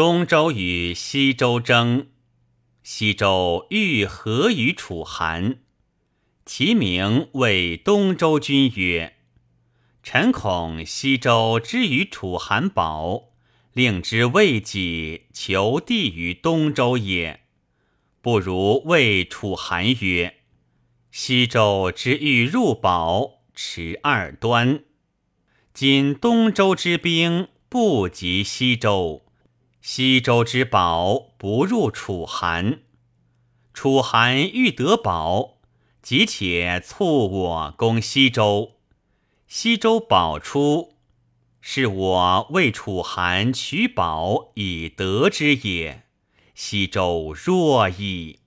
东周与西周争，西周欲合于楚韩，其名谓东周君曰：“臣恐西周之于楚韩保，令之未己，求地于东周也。不如谓楚韩曰：‘西周之欲入保，持二端。今东周之兵不及西周。’”西周之宝不入楚韩，楚韩欲得宝，即且促我攻西周。西周宝出，是我为楚韩取宝以得之也。西周若矣。